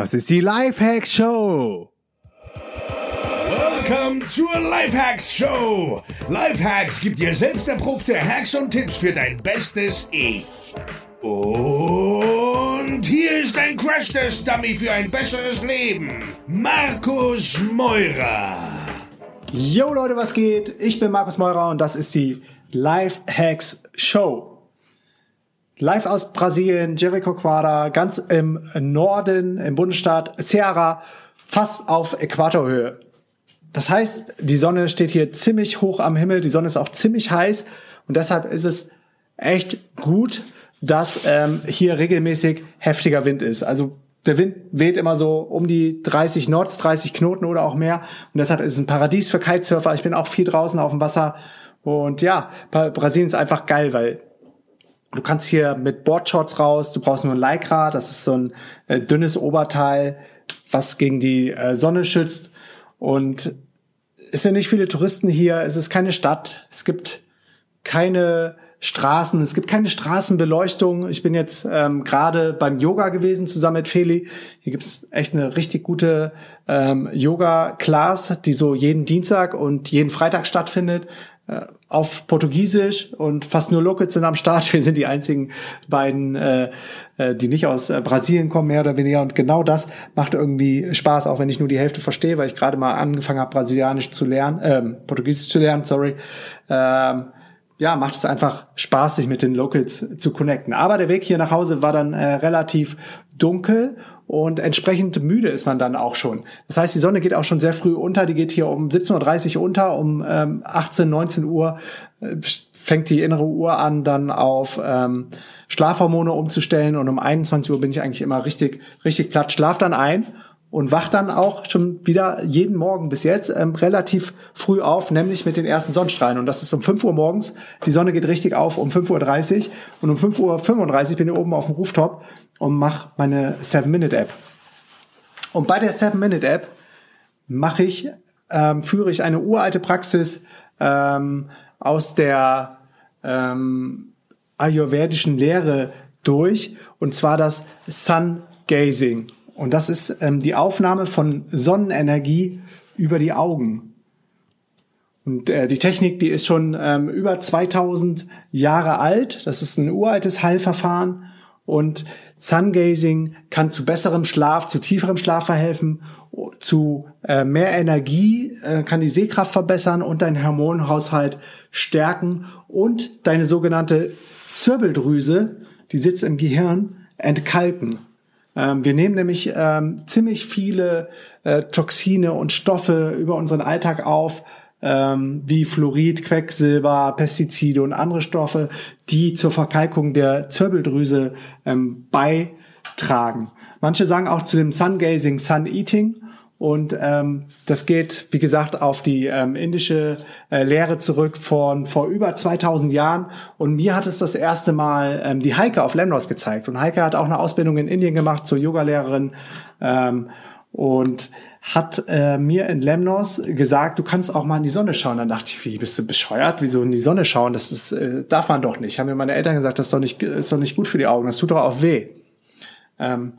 Das ist die Lifehacks Show. Welcome zur Lifehacks Show. Lifehacks gibt dir selbst erprobte Hacks und Tipps für dein bestes Ich. Und hier ist ein Crash-Test-Dummy für ein besseres Leben. Markus Meurer. Yo Leute, was geht? Ich bin Markus Meurer und das ist die Lifehacks Show. Live aus Brasilien, Jericho Quadra, ganz im Norden, im Bundesstaat Ceará, fast auf Äquatorhöhe. Das heißt, die Sonne steht hier ziemlich hoch am Himmel, die Sonne ist auch ziemlich heiß und deshalb ist es echt gut, dass ähm, hier regelmäßig heftiger Wind ist. Also der Wind weht immer so um die 30 Knots, 30 Knoten oder auch mehr. Und deshalb ist es ein Paradies für Kitesurfer. Ich bin auch viel draußen auf dem Wasser. Und ja, Brasilien ist einfach geil, weil Du kannst hier mit Boardshorts raus, du brauchst nur ein Lycra, das ist so ein äh, dünnes Oberteil, was gegen die äh, Sonne schützt. Und es sind nicht viele Touristen hier, es ist keine Stadt, es gibt keine Straßen, es gibt keine Straßenbeleuchtung. Ich bin jetzt ähm, gerade beim Yoga gewesen zusammen mit Feli. Hier gibt's echt eine richtig gute ähm, Yoga-Class, die so jeden Dienstag und jeden Freitag stattfindet. Äh, auf Portugiesisch und fast nur Locals sind am Start. Wir sind die einzigen beiden, äh, äh, die nicht aus äh, Brasilien kommen, mehr oder weniger. Und genau das macht irgendwie Spaß, auch wenn ich nur die Hälfte verstehe, weil ich gerade mal angefangen habe, Brasilianisch zu lernen, ähm, Portugiesisch zu lernen, sorry. Ähm, ja, macht es einfach Spaß, sich mit den Locals zu connecten. Aber der Weg hier nach Hause war dann äh, relativ dunkel und entsprechend müde ist man dann auch schon. Das heißt, die Sonne geht auch schon sehr früh unter. Die geht hier um 17.30 Uhr unter, um ähm, 18, 19 Uhr äh, fängt die innere Uhr an, dann auf ähm, Schlafhormone umzustellen und um 21 Uhr bin ich eigentlich immer richtig, richtig platt, schlaf dann ein und wacht dann auch schon wieder jeden Morgen bis jetzt ähm, relativ früh auf, nämlich mit den ersten Sonnenstrahlen. Und das ist um 5 Uhr morgens. Die Sonne geht richtig auf um 5.30 Uhr und um 5.35 Uhr bin ich oben auf dem Rooftop und mache meine 7-Minute-App. Und bei der 7-Minute-App mache ich, ähm, führe ich eine uralte Praxis ähm, aus der ähm, ayurvedischen Lehre durch, und zwar das Sun Gazing. Und das ist ähm, die Aufnahme von Sonnenenergie über die Augen. Und äh, die Technik, die ist schon ähm, über 2000 Jahre alt. Das ist ein uraltes Heilverfahren. Und Sungazing kann zu besserem Schlaf, zu tieferem Schlaf verhelfen, zu äh, mehr Energie, äh, kann die Sehkraft verbessern und deinen Hormonhaushalt stärken und deine sogenannte Zirbeldrüse, die sitzt im Gehirn, entkalken. Ähm, wir nehmen nämlich ähm, ziemlich viele äh, Toxine und Stoffe über unseren Alltag auf, ähm, wie Fluorid, Quecksilber, Pestizide und andere Stoffe, die zur Verkalkung der Zirbeldrüse ähm, beitragen. Manche sagen auch zu dem Sun-Gazing Sun-Eating und ähm, das geht, wie gesagt, auf die ähm, indische äh, Lehre zurück von vor über 2000 Jahren. Und mir hat es das erste Mal ähm, die Heike auf Lemnos gezeigt. Und Heike hat auch eine Ausbildung in Indien gemacht zur Yogalehrerin. Ähm, und hat äh, mir in Lemnos gesagt, du kannst auch mal in die Sonne schauen. Dann dachte ich, wie bist du bescheuert? Wieso in die Sonne schauen? Das ist, äh, darf man doch nicht. Haben mir meine Eltern gesagt, das ist doch nicht, ist doch nicht gut für die Augen. Das tut doch auch weh. Ähm,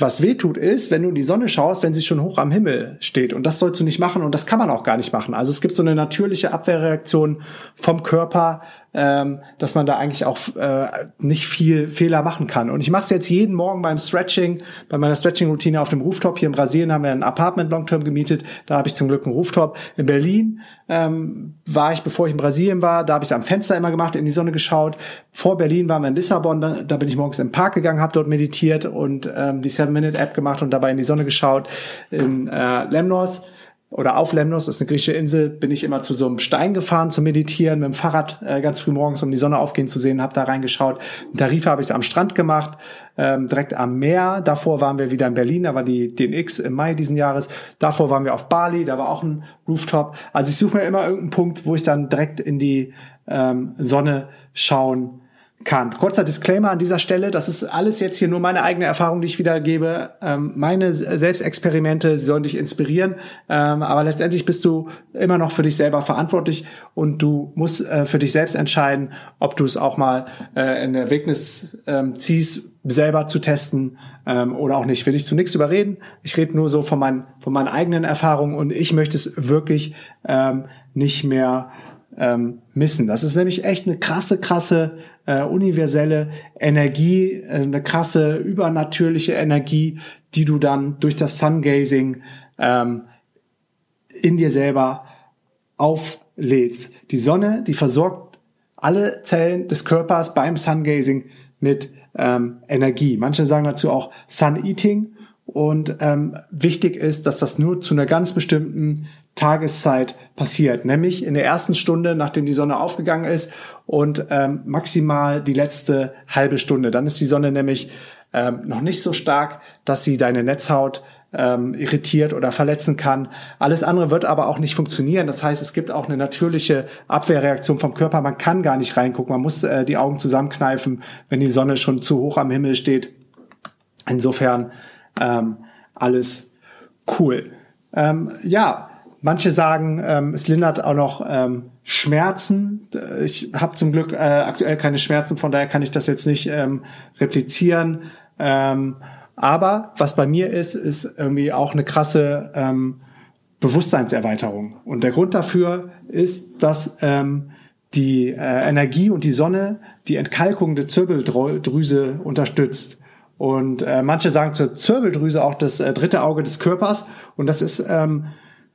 was weh tut ist, wenn du in die Sonne schaust, wenn sie schon hoch am Himmel steht. Und das sollst du nicht machen und das kann man auch gar nicht machen. Also es gibt so eine natürliche Abwehrreaktion vom Körper, ähm, dass man da eigentlich auch äh, nicht viel Fehler machen kann. Und ich mache es jetzt jeden Morgen beim Stretching, bei meiner Stretching-Routine auf dem Rooftop. Hier in Brasilien haben wir ein Apartment Long-Term gemietet. Da habe ich zum Glück einen Rooftop. In Berlin ähm, war ich, bevor ich in Brasilien war, da habe ich es am Fenster immer gemacht, in die Sonne geschaut. Vor Berlin waren wir in Lissabon, da, da bin ich morgens im Park gegangen, habe dort meditiert und ähm, die Seven-Minute-App gemacht und dabei in die Sonne geschaut. In äh, Lemnos oder auf Lemnos, das ist eine griechische Insel, bin ich immer zu so einem Stein gefahren zu meditieren, mit dem Fahrrad äh, ganz früh morgens, um die Sonne aufgehen zu sehen, habe da reingeschaut. In Tarifa habe ich es am Strand gemacht, ähm, direkt am Meer. Davor waren wir wieder in Berlin, da war die DNX im Mai diesen Jahres. Davor waren wir auf Bali, da war auch ein Rooftop. Also ich suche mir immer irgendeinen Punkt, wo ich dann direkt in die ähm, Sonne schauen kann. Kurzer Disclaimer an dieser Stelle, das ist alles jetzt hier nur meine eigene Erfahrung, die ich wiedergebe. Ähm, meine Selbstexperimente, sollen dich inspirieren, ähm, aber letztendlich bist du immer noch für dich selber verantwortlich und du musst äh, für dich selbst entscheiden, ob du es auch mal äh, in Erwägnis ähm, ziehst, selber zu testen ähm, oder auch nicht. Will ich zu nichts überreden. Ich rede nur so von meinen, von meinen eigenen Erfahrungen und ich möchte es wirklich ähm, nicht mehr ähm, missen. Das ist nämlich echt eine krasse, krasse äh, universelle Energie, äh, eine krasse übernatürliche Energie, die du dann durch das Sungazing ähm, in dir selber auflädst. Die Sonne, die versorgt alle Zellen des Körpers beim Sungazing mit ähm, Energie. Manche sagen dazu auch Sun Eating. Und ähm, wichtig ist, dass das nur zu einer ganz bestimmten Tageszeit passiert, nämlich in der ersten Stunde, nachdem die Sonne aufgegangen ist und ähm, maximal die letzte halbe Stunde. Dann ist die Sonne nämlich ähm, noch nicht so stark, dass sie deine Netzhaut ähm, irritiert oder verletzen kann. Alles andere wird aber auch nicht funktionieren. Das heißt, es gibt auch eine natürliche Abwehrreaktion vom Körper. Man kann gar nicht reingucken. Man muss äh, die Augen zusammenkneifen, wenn die Sonne schon zu hoch am Himmel steht. Insofern ähm, alles cool. Ähm, ja, Manche sagen, ähm, es lindert auch noch ähm, Schmerzen. Ich habe zum Glück äh, aktuell keine Schmerzen, von daher kann ich das jetzt nicht ähm, replizieren. Ähm, aber was bei mir ist, ist irgendwie auch eine krasse ähm, Bewusstseinserweiterung. Und der Grund dafür ist, dass ähm, die äh, Energie und die Sonne die Entkalkung der Zirbeldrüse unterstützt. Und äh, manche sagen zur Zirbeldrüse auch das äh, dritte Auge des Körpers. Und das ist ähm,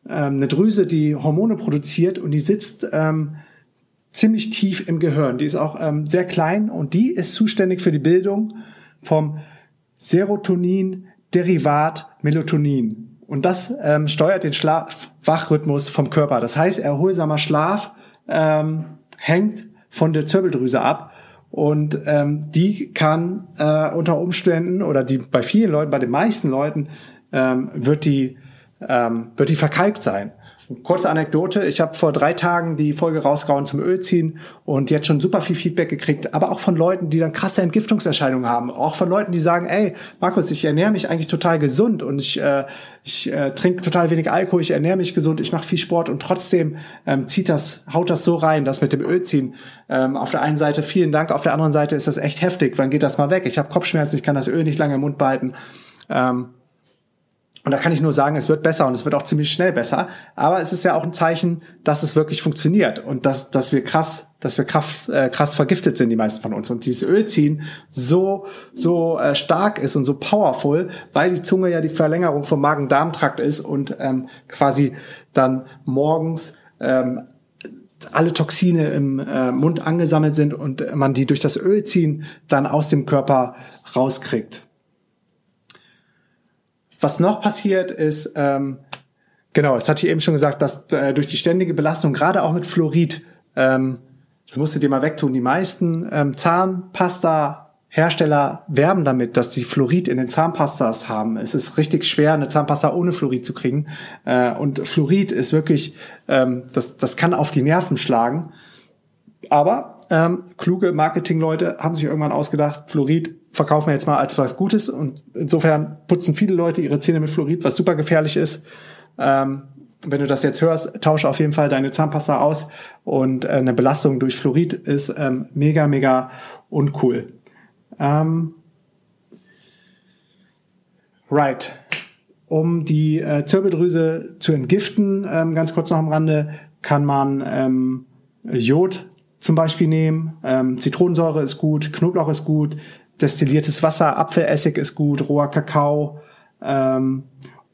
ähm, eine Drüse, die Hormone produziert und die sitzt ähm, ziemlich tief im Gehirn. Die ist auch ähm, sehr klein und die ist zuständig für die Bildung vom Serotonin-Derivat Melatonin. Und das ähm, steuert den Schlaf-Wachrhythmus vom Körper. Das heißt, erholsamer Schlaf ähm, hängt von der Zirbeldrüse ab. Und ähm, die kann äh, unter Umständen oder die bei vielen Leuten, bei den meisten Leuten, ähm, wird die ähm, wird die verkalkt sein. Kurze Anekdote, ich habe vor drei Tagen die Folge rausgehauen zum Ölziehen und jetzt schon super viel Feedback gekriegt, aber auch von Leuten, die dann krasse Entgiftungserscheinungen haben. Auch von Leuten, die sagen, ey, Markus, ich ernähre mich eigentlich total gesund und ich, äh, ich äh, trinke total wenig Alkohol, ich ernähre mich gesund, ich mache viel Sport und trotzdem ähm, zieht das, haut das so rein, dass mit dem Ölziehen ähm, auf der einen Seite vielen Dank, auf der anderen Seite ist das echt heftig. Wann geht das mal weg? Ich habe Kopfschmerzen, ich kann das Öl nicht lange im Mund behalten. Ähm, und da kann ich nur sagen, es wird besser und es wird auch ziemlich schnell besser. Aber es ist ja auch ein Zeichen, dass es wirklich funktioniert und dass, dass wir krass, dass wir krass, äh, krass vergiftet sind, die meisten von uns. Und dieses Ölziehen so, so äh, stark ist und so powerful, weil die Zunge ja die Verlängerung vom Magen-Darm-Trakt ist und ähm, quasi dann morgens ähm, alle Toxine im äh, Mund angesammelt sind und man die durch das Ölziehen dann aus dem Körper rauskriegt. Was noch passiert ist, ähm, genau, jetzt hatte ich eben schon gesagt, dass äh, durch die ständige Belastung, gerade auch mit Fluorid, ähm, das musst du dir mal wegtun, die meisten ähm, Zahnpasta Hersteller werben damit, dass sie Fluorid in den Zahnpastas haben. Es ist richtig schwer, eine Zahnpasta ohne Fluorid zu kriegen. Äh, und Fluorid ist wirklich, ähm, das, das kann auf die Nerven schlagen. Aber ähm, kluge Marketingleute haben sich irgendwann ausgedacht, Fluorid verkaufen wir jetzt mal als was Gutes und insofern putzen viele Leute ihre Zähne mit Fluorid, was super gefährlich ist. Ähm, wenn du das jetzt hörst, tausche auf jeden Fall deine Zahnpasta aus und äh, eine Belastung durch Fluorid ist ähm, mega, mega uncool. Ähm, right. Um die äh, Zirbeldrüse zu entgiften, ähm, ganz kurz noch am Rande, kann man ähm, Jod zum Beispiel nehmen. Ähm, Zitronensäure ist gut, Knoblauch ist gut, destilliertes Wasser, Apfelessig ist gut, roher Kakao ähm,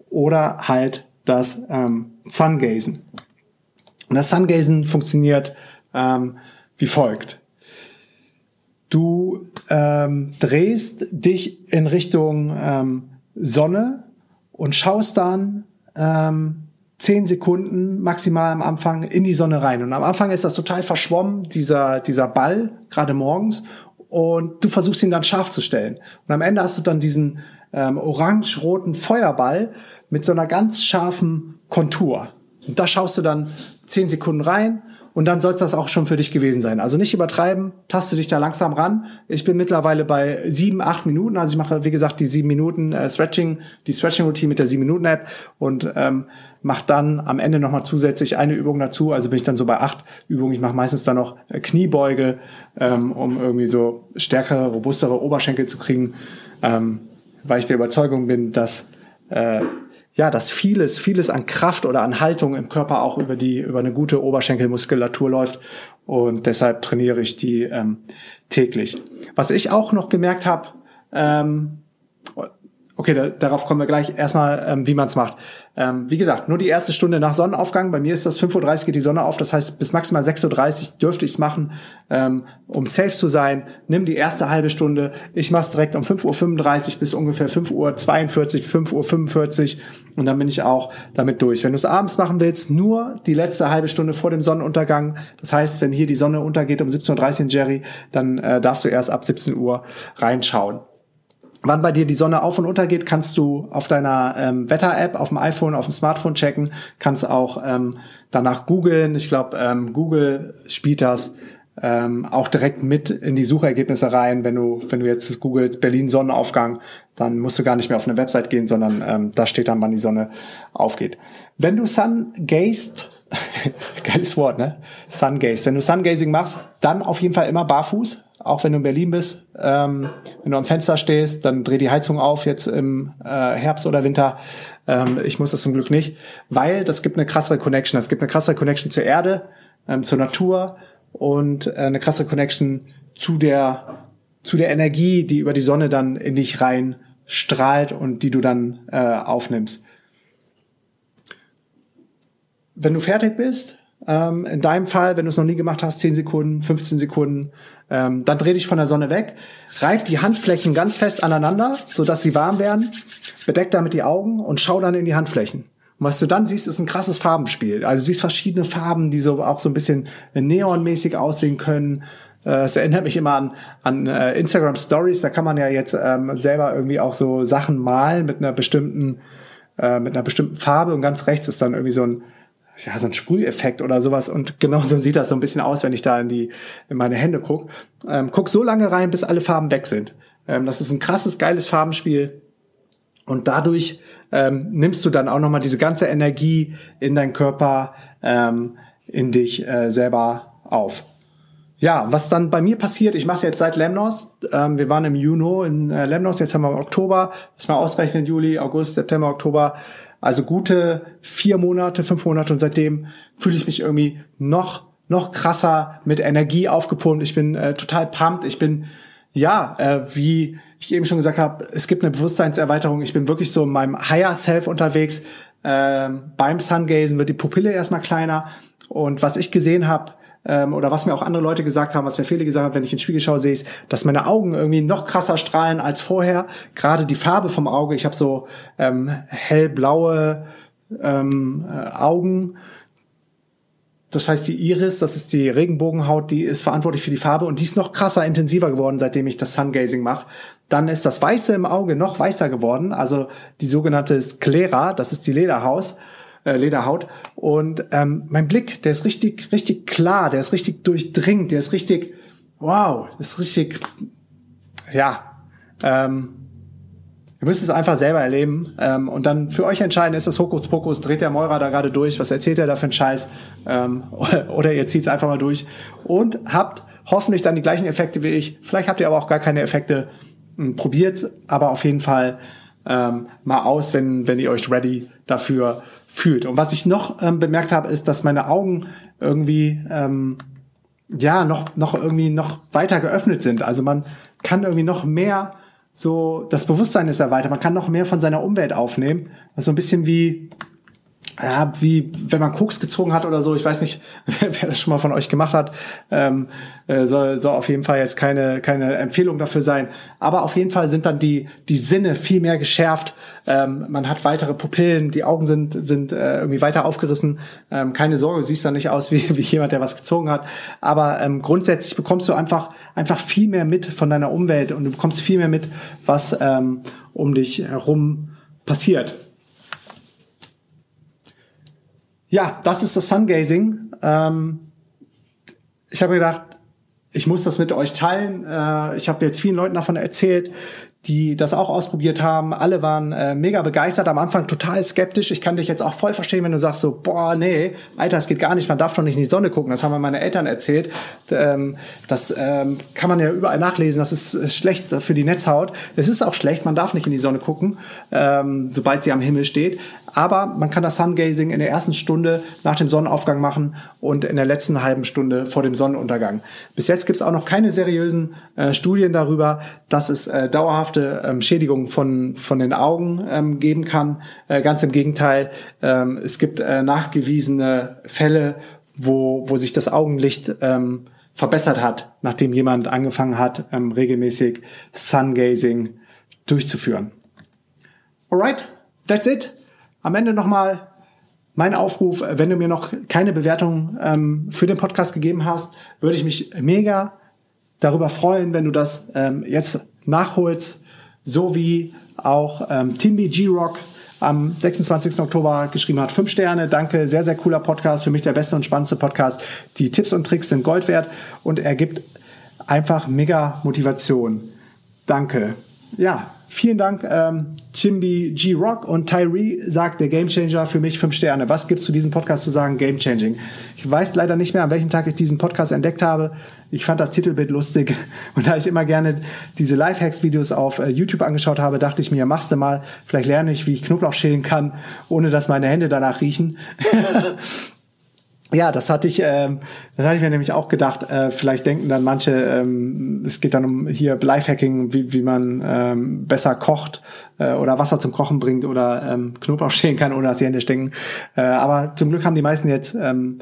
oder halt das ähm, Sungazen. Und das Sungazen funktioniert ähm, wie folgt. Du ähm, drehst dich in Richtung ähm, Sonne und schaust dann ähm, zehn Sekunden maximal am Anfang in die Sonne rein. Und am Anfang ist das total verschwommen, dieser, dieser Ball, gerade morgens und du versuchst ihn dann scharf zu stellen. Und am Ende hast du dann diesen ähm, orange-roten Feuerball mit so einer ganz scharfen Kontur. Und da schaust du dann zehn Sekunden rein und dann soll das auch schon für dich gewesen sein. Also nicht übertreiben, taste dich da langsam ran. Ich bin mittlerweile bei sieben, acht Minuten. Also ich mache, wie gesagt, die sieben Minuten äh, Stretching, die Stretching-Routine mit der sieben Minuten App und ähm, mache dann am Ende nochmal zusätzlich eine Übung dazu. Also bin ich dann so bei acht Übungen. Ich mache meistens dann noch äh, Kniebeuge, ähm, um irgendwie so stärkere, robustere Oberschenkel zu kriegen, ähm, weil ich der Überzeugung bin, dass äh, ja, dass vieles, vieles an Kraft oder an Haltung im Körper auch über die, über eine gute Oberschenkelmuskulatur läuft. Und deshalb trainiere ich die ähm, täglich. Was ich auch noch gemerkt habe, ähm, Okay, da, darauf kommen wir gleich. Erstmal, ähm, wie man es macht. Ähm, wie gesagt, nur die erste Stunde nach Sonnenaufgang. Bei mir ist das 5.30 Uhr geht die Sonne auf. Das heißt, bis maximal 6.30 Uhr dürfte ich es machen, ähm, um safe zu sein. Nimm die erste halbe Stunde. Ich mache es direkt um 5.35 Uhr bis ungefähr 5.42 Uhr, 5.45 Uhr und dann bin ich auch damit durch. Wenn du es abends machen willst, nur die letzte halbe Stunde vor dem Sonnenuntergang. Das heißt, wenn hier die Sonne untergeht um 17.30 Uhr Jerry, dann äh, darfst du erst ab 17 Uhr reinschauen wann bei dir die Sonne auf und unter geht, kannst du auf deiner ähm, Wetter-App, auf dem iPhone, auf dem Smartphone checken, kannst auch ähm, danach googeln. Ich glaube, ähm, Google spielt das ähm, auch direkt mit in die Suchergebnisse rein. Wenn du, wenn du jetzt googelst Berlin Sonnenaufgang, dann musst du gar nicht mehr auf eine Website gehen, sondern ähm, da steht dann, wann die Sonne aufgeht. Wenn du Sun gazed, geiles Wort, ne? Sun gaze. Wenn du Sun gazing machst, dann auf jeden Fall immer barfuß auch wenn du in Berlin bist, ähm, wenn du am Fenster stehst, dann dreh die Heizung auf jetzt im äh, Herbst oder Winter. Ähm, ich muss das zum Glück nicht, weil das gibt eine krassere Connection. Es gibt eine krassere Connection zur Erde, ähm, zur Natur und äh, eine krassere Connection zu der zu der Energie, die über die Sonne dann in dich rein strahlt und die du dann äh, aufnimmst. Wenn du fertig bist, ähm, in deinem Fall, wenn du es noch nie gemacht hast, 10 Sekunden, 15 Sekunden, ähm, dann dreh dich von der Sonne weg, reib die Handflächen ganz fest aneinander, sodass sie warm werden, bedeck damit die Augen und schau dann in die Handflächen. Und was du dann siehst, ist ein krasses Farbenspiel. Also du siehst verschiedene Farben, die so auch so ein bisschen neonmäßig aussehen können. Äh, es erinnert mich immer an, an äh, Instagram Stories. Da kann man ja jetzt ähm, selber irgendwie auch so Sachen malen mit einer bestimmten, äh, mit einer bestimmten Farbe. Und ganz rechts ist dann irgendwie so ein ja, so ein Sprüheffekt oder sowas. Und genauso sieht das so ein bisschen aus, wenn ich da in die, in meine Hände guck. Ähm, guck so lange rein, bis alle Farben weg sind. Ähm, das ist ein krasses, geiles Farbenspiel. Und dadurch ähm, nimmst du dann auch nochmal diese ganze Energie in deinen Körper, ähm, in dich äh, selber auf. Ja, was dann bei mir passiert, ich mache es jetzt seit Lemnos. Ähm, wir waren im Juni in äh, Lemnos, jetzt haben wir Oktober. Muss mal ausrechnen, Juli, August, September, Oktober. Also gute vier Monate, fünf Monate und seitdem fühle ich mich irgendwie noch, noch krasser mit Energie aufgepumpt. Ich bin äh, total pumped. Ich bin, ja, äh, wie ich eben schon gesagt habe, es gibt eine Bewusstseinserweiterung. Ich bin wirklich so in meinem Higher Self unterwegs. Ähm, beim Sungazen wird die Pupille erstmal kleiner. Und was ich gesehen habe, ähm, oder was mir auch andere Leute gesagt haben, was mir viele gesagt haben, wenn ich ins Spiegel schaue, sehe ich, dass meine Augen irgendwie noch krasser strahlen als vorher. Gerade die Farbe vom Auge, ich habe so ähm, hellblaue ähm, äh, Augen. Das heißt, die Iris, das ist die Regenbogenhaut, die ist verantwortlich für die Farbe und die ist noch krasser, intensiver geworden, seitdem ich das Sungazing mache. Dann ist das Weiße im Auge noch weißer geworden, also die sogenannte Sklera, das ist die Lederhaus äh, Lederhaut. Und ähm, mein Blick, der ist richtig, richtig klar, der ist richtig durchdringend, der ist richtig, wow, ist richtig, ja, ähm, Ihr müsst es einfach selber erleben ähm, und dann für euch entscheiden, ist das Hokuspokus, dreht der Meurer da gerade durch, was erzählt er da für einen Scheiß ähm, oder ihr zieht es einfach mal durch und habt hoffentlich dann die gleichen Effekte wie ich. Vielleicht habt ihr aber auch gar keine Effekte. Hm, Probiert aber auf jeden Fall ähm, mal aus, wenn, wenn ihr euch ready dafür fühlt. Und was ich noch ähm, bemerkt habe, ist, dass meine Augen irgendwie ähm, ja noch noch irgendwie noch weiter geöffnet sind. Also man kann irgendwie noch mehr so das Bewusstsein ist erweitert. Man kann noch mehr von seiner Umwelt aufnehmen. Also ein bisschen wie ja, wie wenn man Koks gezogen hat oder so, ich weiß nicht, wer, wer das schon mal von euch gemacht hat, ähm, äh, soll, soll auf jeden Fall jetzt keine, keine Empfehlung dafür sein. Aber auf jeden Fall sind dann die, die Sinne viel mehr geschärft. Ähm, man hat weitere Pupillen, die Augen sind, sind äh, irgendwie weiter aufgerissen. Ähm, keine Sorge, du siehst dann nicht aus wie, wie jemand, der was gezogen hat. Aber ähm, grundsätzlich bekommst du einfach, einfach viel mehr mit von deiner Umwelt und du bekommst viel mehr mit, was ähm, um dich herum passiert. Ja, das ist das Sungazing. Ähm, ich habe mir gedacht, ich muss das mit euch teilen. Äh, ich habe jetzt vielen Leuten davon erzählt die das auch ausprobiert haben. Alle waren äh, mega begeistert, am Anfang total skeptisch. Ich kann dich jetzt auch voll verstehen, wenn du sagst so, boah, nee, Alter, es geht gar nicht, man darf doch nicht in die Sonne gucken. Das haben mir meine Eltern erzählt. Ähm, das ähm, kann man ja überall nachlesen. Das ist, ist schlecht für die Netzhaut. Es ist auch schlecht, man darf nicht in die Sonne gucken, ähm, sobald sie am Himmel steht. Aber man kann das Sungazing in der ersten Stunde nach dem Sonnenaufgang machen und in der letzten halben Stunde vor dem Sonnenuntergang. Bis jetzt gibt es auch noch keine seriösen äh, Studien darüber, dass es äh, dauerhafte ähm, Schädigungen von, von den Augen ähm, geben kann. Äh, ganz im Gegenteil, ähm, es gibt äh, nachgewiesene Fälle, wo, wo sich das Augenlicht ähm, verbessert hat, nachdem jemand angefangen hat, ähm, regelmäßig Sungazing durchzuführen. Alright, that's it. Am Ende nochmal mein Aufruf, wenn du mir noch keine Bewertung ähm, für den Podcast gegeben hast, würde ich mich mega darüber freuen, wenn du das ähm, jetzt nachholst, so wie auch ähm, Timby G-Rock am 26. Oktober geschrieben hat. Fünf Sterne, danke, sehr, sehr cooler Podcast, für mich der beste und spannendste Podcast. Die Tipps und Tricks sind Gold wert und er gibt einfach mega Motivation. Danke. Ja, Vielen Dank, ähm, Chimby G Rock und Tyree sagt der Gamechanger für mich fünf Sterne. Was gibt's zu diesem Podcast zu sagen? Game Changing. Ich weiß leider nicht mehr, an welchem Tag ich diesen Podcast entdeckt habe. Ich fand das Titelbild lustig und da ich immer gerne diese Lifehacks-Videos auf äh, YouTube angeschaut habe, dachte ich mir, machst du mal. Vielleicht lerne ich, wie ich Knoblauch schälen kann, ohne dass meine Hände danach riechen. Ja, das hatte ich, ähm, das hatte ich mir nämlich auch gedacht. Äh, vielleicht denken dann manche, ähm, es geht dann um hier Lifehacking, wie, wie man ähm, besser kocht äh, oder Wasser zum Kochen bringt oder ähm, Knoblauch schälen kann, ohne dass die Hände stinken. Äh, aber zum Glück haben die meisten jetzt ähm,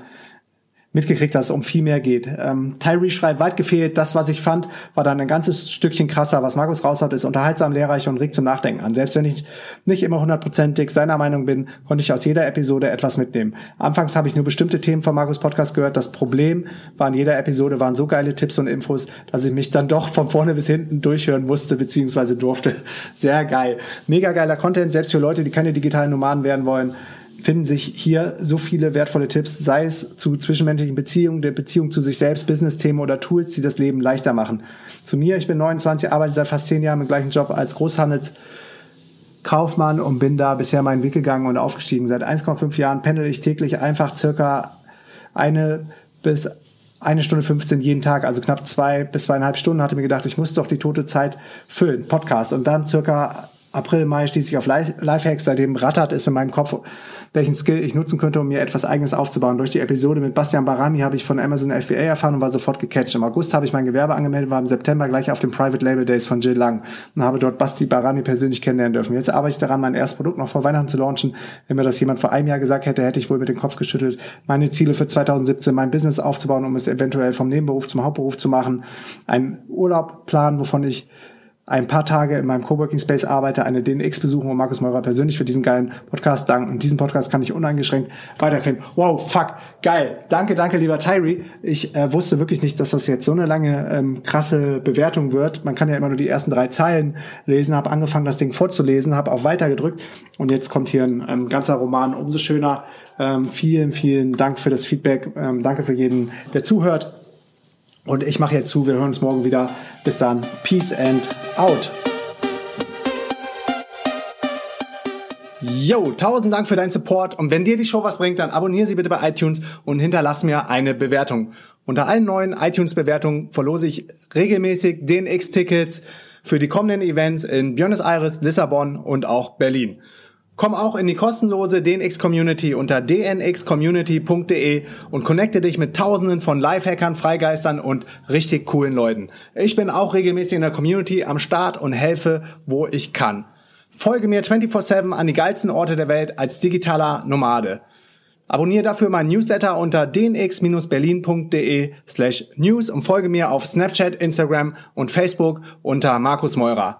mitgekriegt, dass es um viel mehr geht. Ähm, Tyree schreibt, weit gefehlt, das, was ich fand, war dann ein ganzes Stückchen krasser. Was Markus raus hat, ist unterhaltsam, lehrreich und regt zum Nachdenken an. Selbst wenn ich nicht immer hundertprozentig seiner Meinung bin, konnte ich aus jeder Episode etwas mitnehmen. Anfangs habe ich nur bestimmte Themen von Markus Podcast gehört. Das Problem war in jeder Episode waren so geile Tipps und Infos, dass ich mich dann doch von vorne bis hinten durchhören musste, beziehungsweise durfte. Sehr geil. Mega geiler Content, selbst für Leute, die keine digitalen Nomaden werden wollen finden sich hier so viele wertvolle Tipps, sei es zu zwischenmenschlichen Beziehungen, der Beziehung zu sich selbst, Business-Themen oder Tools, die das Leben leichter machen. Zu mir, ich bin 29, arbeite seit fast zehn Jahren im gleichen Job als Großhandelskaufmann und bin da bisher meinen Weg gegangen und aufgestiegen. Seit 1,5 Jahren pendel ich täglich einfach circa eine bis eine Stunde 15 jeden Tag, also knapp zwei bis zweieinhalb Stunden, hatte mir gedacht, ich muss doch die tote Zeit füllen. Podcast. Und dann circa April, Mai stieß ich auf Lifehacks, seitdem rattert es in meinem Kopf welchen Skill ich nutzen könnte, um mir etwas Eigenes aufzubauen. Durch die Episode mit Bastian Barami habe ich von Amazon FBA erfahren und war sofort gecatcht. Im August habe ich mein Gewerbe angemeldet, war im September gleich auf dem Private Label Days von Jill Lang und habe dort Basti Barami persönlich kennenlernen dürfen. Jetzt arbeite ich daran, mein erstes Produkt noch vor Weihnachten zu launchen. Wenn mir das jemand vor einem Jahr gesagt hätte, hätte ich wohl mit dem Kopf geschüttelt. Meine Ziele für 2017, mein Business aufzubauen, um es eventuell vom Nebenberuf zum Hauptberuf zu machen. Ein Urlaub planen, wovon ich ein paar Tage in meinem Coworking Space arbeite, eine DNX besuchen und Markus Meurer persönlich für diesen geilen Podcast danken. Diesen Podcast kann ich uneingeschränkt weiterempfehlen. Wow, fuck, geil. Danke, danke, lieber Tyree. Ich äh, wusste wirklich nicht, dass das jetzt so eine lange ähm, krasse Bewertung wird. Man kann ja immer nur die ersten drei Zeilen lesen. Habe angefangen, das Ding vorzulesen, habe auch weiter gedrückt und jetzt kommt hier ein ähm, ganzer Roman. Umso schöner. Ähm, vielen, vielen Dank für das Feedback. Ähm, danke für jeden, der zuhört. Und ich mache jetzt zu. Wir hören uns morgen wieder. Bis dann. Peace and out. Yo, tausend Dank für deinen Support und wenn dir die Show was bringt, dann abonniere sie bitte bei iTunes und hinterlass mir eine Bewertung. Unter allen neuen iTunes-Bewertungen verlose ich regelmäßig DNX-Tickets für die kommenden Events in Buenos Aires, Lissabon und auch Berlin. Komm auch in die kostenlose DNX Community unter dnxcommunity.de und connecte dich mit tausenden von Lifehackern, Freigeistern und richtig coolen Leuten. Ich bin auch regelmäßig in der Community am Start und helfe, wo ich kann. Folge mir 24-7 an die geilsten Orte der Welt als digitaler Nomade. Abonniere dafür meinen Newsletter unter dnx-berlin.de slash news und folge mir auf Snapchat, Instagram und Facebook unter Markus Meurer.